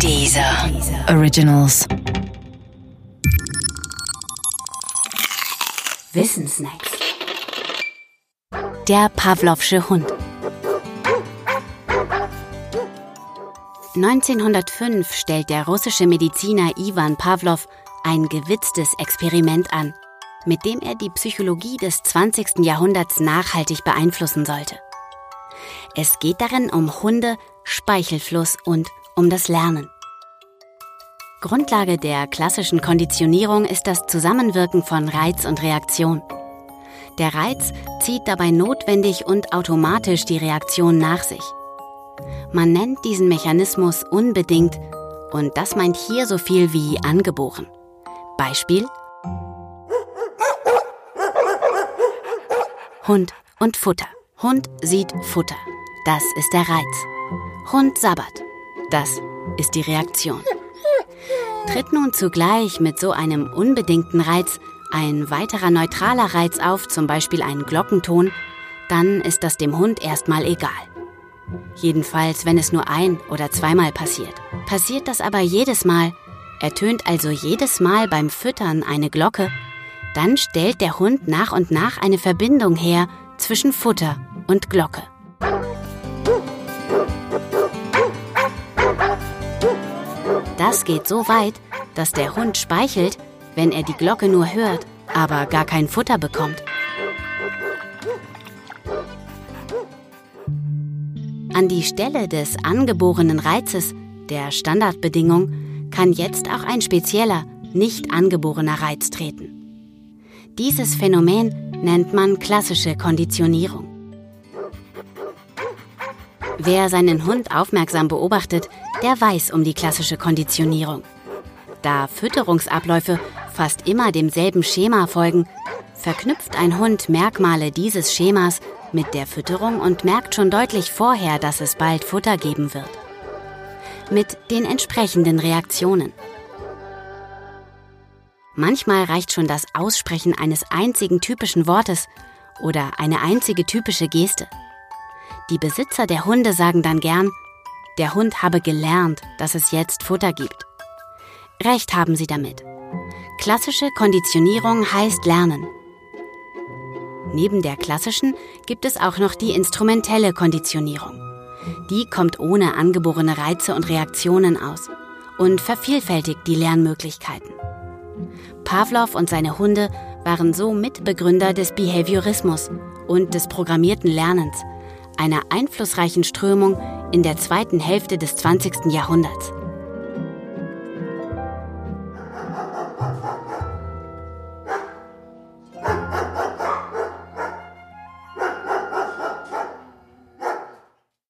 Dieser Originals. Wissensnacks. Der Pavlovsche Hund. 1905 stellt der russische Mediziner Ivan Pavlov ein gewitztes Experiment an, mit dem er die Psychologie des 20. Jahrhunderts nachhaltig beeinflussen sollte. Es geht darin um Hunde, Speichelfluss und um das Lernen. Grundlage der klassischen Konditionierung ist das Zusammenwirken von Reiz und Reaktion. Der Reiz zieht dabei notwendig und automatisch die Reaktion nach sich. Man nennt diesen Mechanismus unbedingt und das meint hier so viel wie angeboren. Beispiel Hund und Futter. Hund sieht Futter. Das ist der Reiz. Hund sabbert. Das ist die Reaktion. Tritt nun zugleich mit so einem unbedingten Reiz ein weiterer neutraler Reiz auf, zum Beispiel ein Glockenton, dann ist das dem Hund erstmal egal. Jedenfalls, wenn es nur ein oder zweimal passiert. Passiert das aber jedes Mal, ertönt also jedes Mal beim Füttern eine Glocke, dann stellt der Hund nach und nach eine Verbindung her zwischen Futter und Glocke. Das geht so weit, dass der Hund speichelt, wenn er die Glocke nur hört, aber gar kein Futter bekommt. An die Stelle des angeborenen Reizes, der Standardbedingung, kann jetzt auch ein spezieller, nicht angeborener Reiz treten. Dieses Phänomen nennt man klassische Konditionierung. Wer seinen Hund aufmerksam beobachtet, der weiß um die klassische Konditionierung. Da Fütterungsabläufe fast immer demselben Schema folgen, verknüpft ein Hund Merkmale dieses Schemas mit der Fütterung und merkt schon deutlich vorher, dass es bald Futter geben wird. Mit den entsprechenden Reaktionen. Manchmal reicht schon das Aussprechen eines einzigen typischen Wortes oder eine einzige typische Geste. Die Besitzer der Hunde sagen dann gern, der Hund habe gelernt, dass es jetzt Futter gibt. Recht haben sie damit. Klassische Konditionierung heißt Lernen. Neben der klassischen gibt es auch noch die instrumentelle Konditionierung. Die kommt ohne angeborene Reize und Reaktionen aus und vervielfältigt die Lernmöglichkeiten. Pavlov und seine Hunde waren so Mitbegründer des Behaviorismus und des programmierten Lernens, einer einflussreichen Strömung in der zweiten Hälfte des 20. Jahrhunderts.